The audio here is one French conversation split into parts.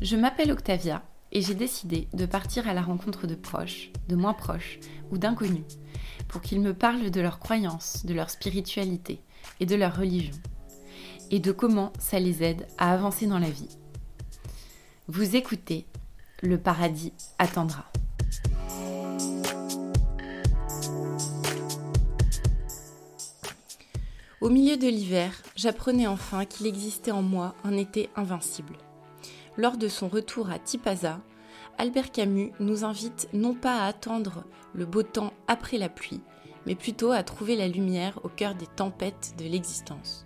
Je m'appelle Octavia et j'ai décidé de partir à la rencontre de proches, de moins proches ou d'inconnus pour qu'ils me parlent de leurs croyances, de leur spiritualité et de leur religion et de comment ça les aide à avancer dans la vie. Vous écoutez, le paradis attendra. Au milieu de l'hiver, j'apprenais enfin qu'il existait en moi un été invincible. Lors de son retour à Tipaza, Albert Camus nous invite non pas à attendre le beau temps après la pluie, mais plutôt à trouver la lumière au cœur des tempêtes de l'existence.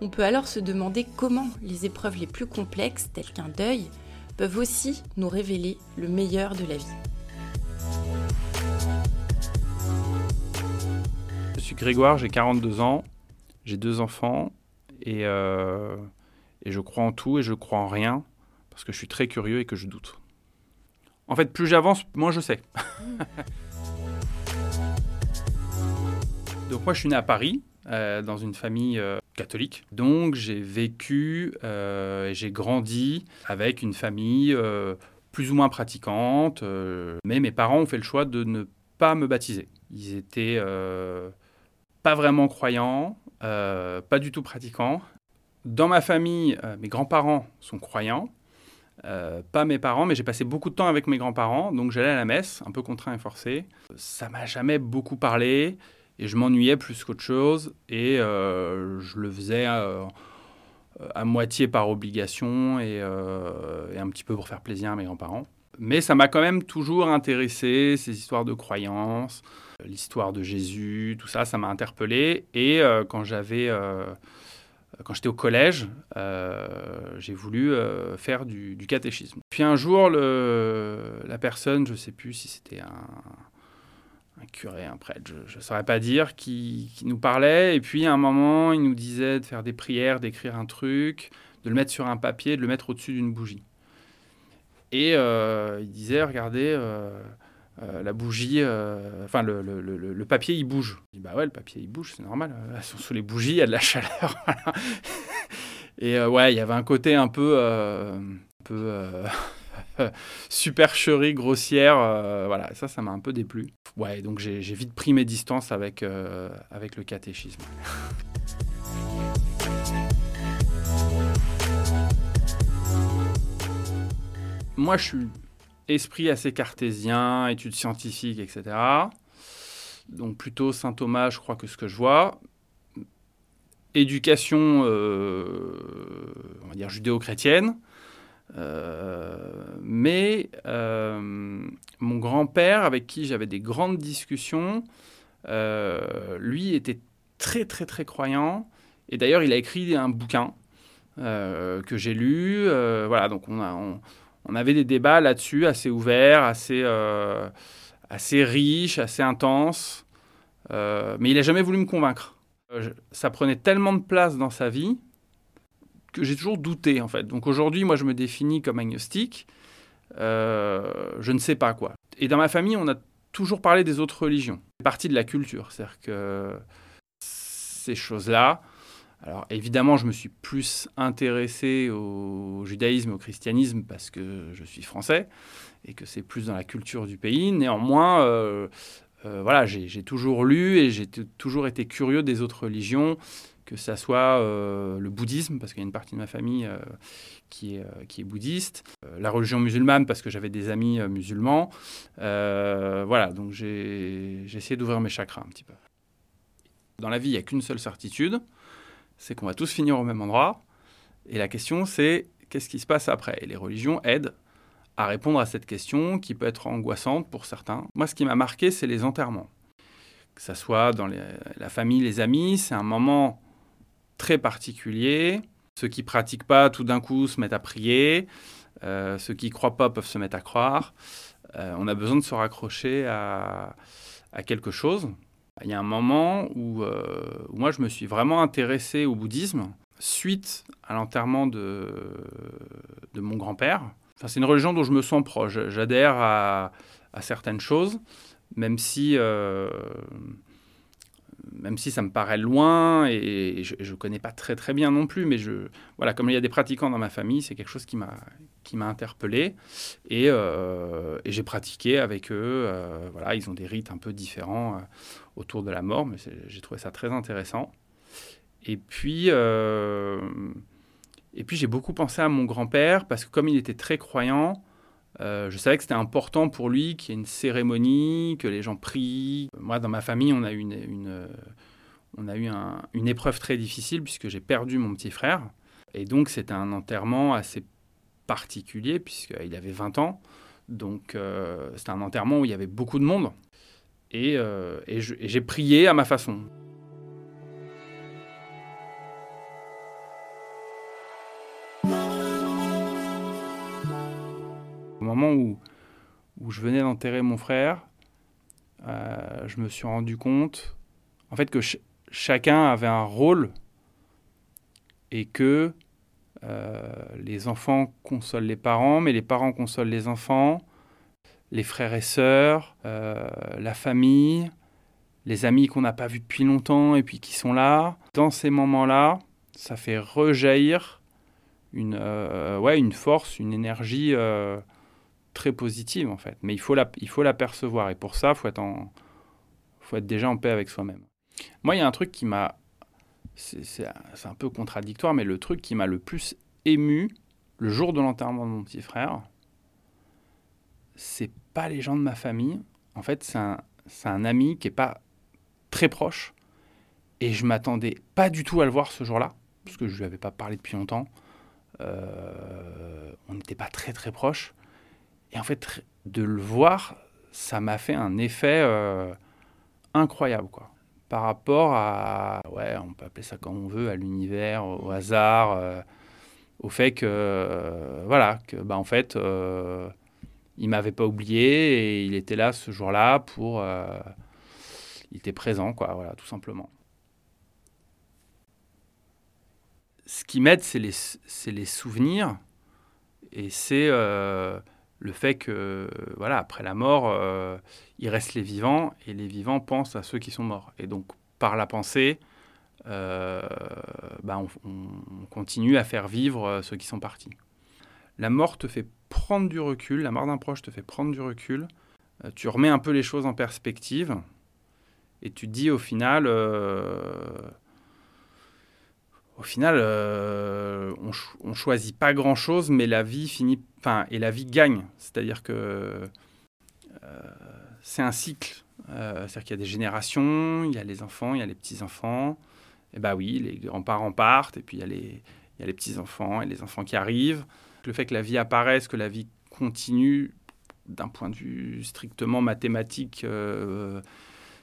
On peut alors se demander comment les épreuves les plus complexes, telles qu'un deuil, peuvent aussi nous révéler le meilleur de la vie. Je suis Grégoire, j'ai 42 ans, j'ai deux enfants et, euh, et je crois en tout et je crois en rien parce que je suis très curieux et que je doute. En fait, plus j'avance, moins je sais. Donc moi, je suis né à Paris, euh, dans une famille euh, catholique. Donc j'ai vécu et j'ai grandi avec une famille plus ou moins pratiquante. mais mes parents ont fait le choix de ne pas me baptiser. Ils étaient pas vraiment croyants, pas du tout pratiquants. Dans ma famille, mes grands-parents sont croyants. Euh, pas mes parents, mais j'ai passé beaucoup de temps avec mes grands-parents, donc j'allais à la messe, un peu contraint et forcé. Ça m'a jamais beaucoup parlé, et je m'ennuyais plus qu'autre chose, et euh, je le faisais euh, à moitié par obligation et, et, un petit peu pour faire plaisir à mes grands-parents. Mais ça m'a quand même toujours intéressé, ces histoires de croyances, l'histoire de Jésus, tout ça, ça m'a interpellé, et quand j'avais quand j'étais au collège, euh, j'ai voulu euh, faire du, catéchisme. Puis un jour, la personne, je ne sais plus si c'était un, curé, un prêtre, je ne saurais pas dire, qui, nous parlait. Et puis à un moment, il nous disait de faire des prières, d'écrire un truc, de le mettre sur un papier, de le mettre au-dessus d'une bougie. Et euh, il disait, regardez, euh, la bougie, euh, enfin le, le, le, papier il bouge. Je dis bah ouais le papier il bouge, c'est normal. Euh, sous les bougies il y a de la chaleur. Et ouais il y avait un côté un peu, un peu supercherie grossière. voilà ça ça m'a un peu déplu. Ouais donc j'ai vite pris mes distances avec avec le catéchisme. Moi je suis esprit assez cartésien, études scientifiques, etc. Donc plutôt Saint Thomas, je crois que ce que je vois. Éducation, euh, on va dire judéo-chrétienne. Euh, mais euh, mon grand-père, avec qui j'avais des grandes discussions, lui était très très très croyant. Et d'ailleurs, il a écrit un bouquin que j'ai lu. voilà, donc on a, avait des débats là-dessus assez ouverts, assez, euh, assez riches, assez intenses. Euh, mais il n'a jamais voulu me convaincre. Euh, ça prenait tellement de place dans sa vie que j'ai toujours douté en fait. Donc aujourd'hui, moi, je me définis comme agnostique. je ne sais pas quoi. Et dans ma famille, on a toujours parlé des autres religions. C'est partie de la culture. C'est-à-dire que ces choses-là, alors évidemment, je me suis plus intéressé au judaïsme, au christianisme parce que je suis français et que c'est plus dans la culture du pays. Néanmoins, euh, euh, voilà, j'ai toujours lu et j'ai toujours été curieux des autres religions, que ça soit euh, le bouddhisme, parce qu'il y a une partie de ma famille qui, est, qui est bouddhiste, la religion musulmane, parce que j'avais des amis musulmans. voilà, donc j'ai essayé d'ouvrir mes chakras un petit peu. Dans la vie, il n'y a qu'une seule certitude, c'est qu'on va tous finir au même endroit. Et la question, c'est qu'est-ce qui se passe après? Et les religions aident à répondre à cette question qui peut être angoissante pour certains. Moi, ce qui m'a marqué, c'est les enterrements. Que ce soit dans la famille, les amis, c'est un moment très particulier. Ceux qui pratiquent pas, tout d'un coup, se mettent à prier. Euh, ceux qui croient pas peuvent se mettre à croire. Euh, on a besoin de se raccrocher à quelque chose. Il y a un moment euh, où, moi je me suis vraiment intéressé au bouddhisme suite à l'enterrement de, de mon grand-père. Enfin, c'est une religion dont je me sens proche. J'adhère à, certaines choses, même si, euh, même si ça me paraît loin et je ne connais pas très très bien non plus, mais je, voilà, comme il y a des pratiquants dans ma famille, c'est quelque chose qui m'a m'a interpellé et, euh, et j'ai pratiqué avec eux. Euh, voilà, ils ont des rites un peu différents euh, autour de la mort, mais j'ai trouvé ça très intéressant. Et puis et puis j'ai beaucoup pensé à mon grand-père parce que comme il était très croyant, je savais que c'était important pour lui qu'il y ait une cérémonie, que les gens prient. Moi, dans ma famille, on a eu une on a eu une épreuve très difficile puisque j'ai perdu mon petit frère. Et donc, c'était un enterrement assez particulier puisqu'il avait 20 ans. Donc, euh, c'était un enterrement où il y avait beaucoup de monde. Et, euh, et j'ai prié à ma façon. Au moment où, où je venais d'enterrer mon frère, euh, je me suis rendu compte en fait que chacun avait un rôle et que euh, les enfants consolent les parents, mais les parents consolent les enfants, les frères et sœurs, euh, la famille, les amis qu'on n'a pas vus depuis longtemps et puis qui sont là. Dans ces moments-là, ça fait rejaillir une, euh, ouais, une force, une énergie très positive en fait. Mais il faut la, la percevoir et pour ça, faut, être faut être déjà en paix avec soi-même. Moi, il y a un truc qui m'a. C'est un peu contradictoire, mais le truc qui m'a le plus ému le jour de l'enterrement de mon petit frère, c'est pas les gens de ma famille. En fait, c'est un, un, ami qui est pas très proche. Et je m'attendais pas du tout à le voir ce jour-là, parce que je lui avais pas parlé depuis longtemps. Euh, on n'était pas très très proches. Et en fait, de le voir, ça m'a fait un effet euh, incroyable, quoi par rapport à, ouais, on peut appeler ça comme on veut, à l'univers, au hasard, euh, au fait que, euh, voilà, que, bah, en fait, euh, il m'avait pas oublié et il était là ce jour-là pour, il était présent, quoi, voilà, tout simplement. Ce qui m'aide, c'est les, les, souvenirs et c'est le fait que, voilà, après la mort, euh, il reste les vivants et les vivants pensent à ceux qui sont morts. Et donc, par la pensée, euh, bah, on, continue à faire vivre euh, ceux qui sont partis. La mort te fait prendre du recul, la mort d'un proche te fait prendre du recul. tu remets un peu les choses en perspective et tu dis au final au final, euh, on, choisit pas grand chose, mais la vie finit, et la vie gagne. C'est-à-dire que euh, c'est un cycle. Euh, c'est-à-dire qu'il y a des générations, il y a les enfants, il y a les petits enfants. Et bah oui, les grands-parents partent, et puis il y a les, il y a les petits enfants et les enfants qui arrivent. Le fait que la vie apparaisse, que la vie continue, d'un point de vue strictement mathématique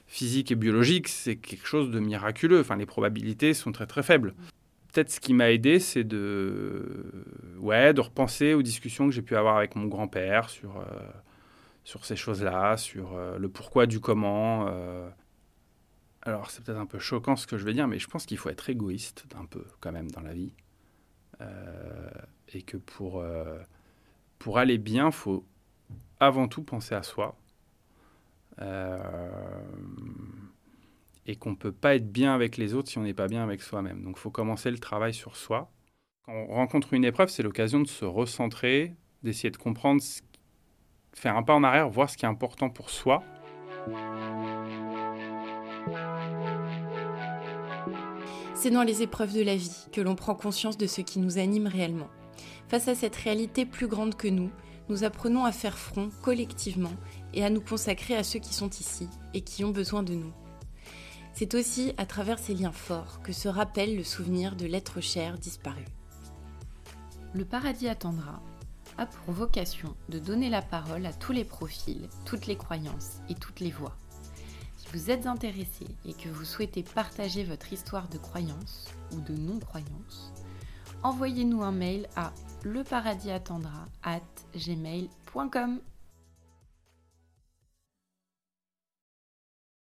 physique et biologique, c'est quelque chose de miraculeux. Enfin, les probabilités sont très très faibles peut-être ce qui m'a aidé, c'est de, ouais, de repenser aux discussions que j'ai pu avoir avec mon grand-père sur, euh, sur ces choses-là, sur euh, le pourquoi du comment. Euh. Alors, c'est peut-être un peu choquant ce que je vais dire, mais je pense qu'il faut être égoïste un peu quand même dans la vie. et que pour, pour aller bien, faut avant tout penser à soi et qu'on ne peut pas être bien avec les autres si on n'est pas bien avec soi-même. Donc il faut commencer le travail sur soi. Quand on rencontre une épreuve, c'est l'occasion de se recentrer, d'essayer de comprendre, faire un pas en arrière, voir ce qui est important pour soi. C'est dans les épreuves de la vie que l'on prend conscience de ce qui nous anime réellement. Face à cette réalité plus grande que nous, nous apprenons à faire front collectivement et à nous consacrer à ceux qui sont ici et qui ont besoin de nous. C'est aussi à travers ces liens forts que se rappelle le souvenir de l'être cher disparu. Le paradis attendra a pour vocation de donner la parole à tous les profils, toutes les croyances et toutes les voix. Vous êtes intéressé et que vous souhaitez partager votre histoire de croyance ou de non-croyance, envoyez-nous un mail à leparadisattendra at gmail.com.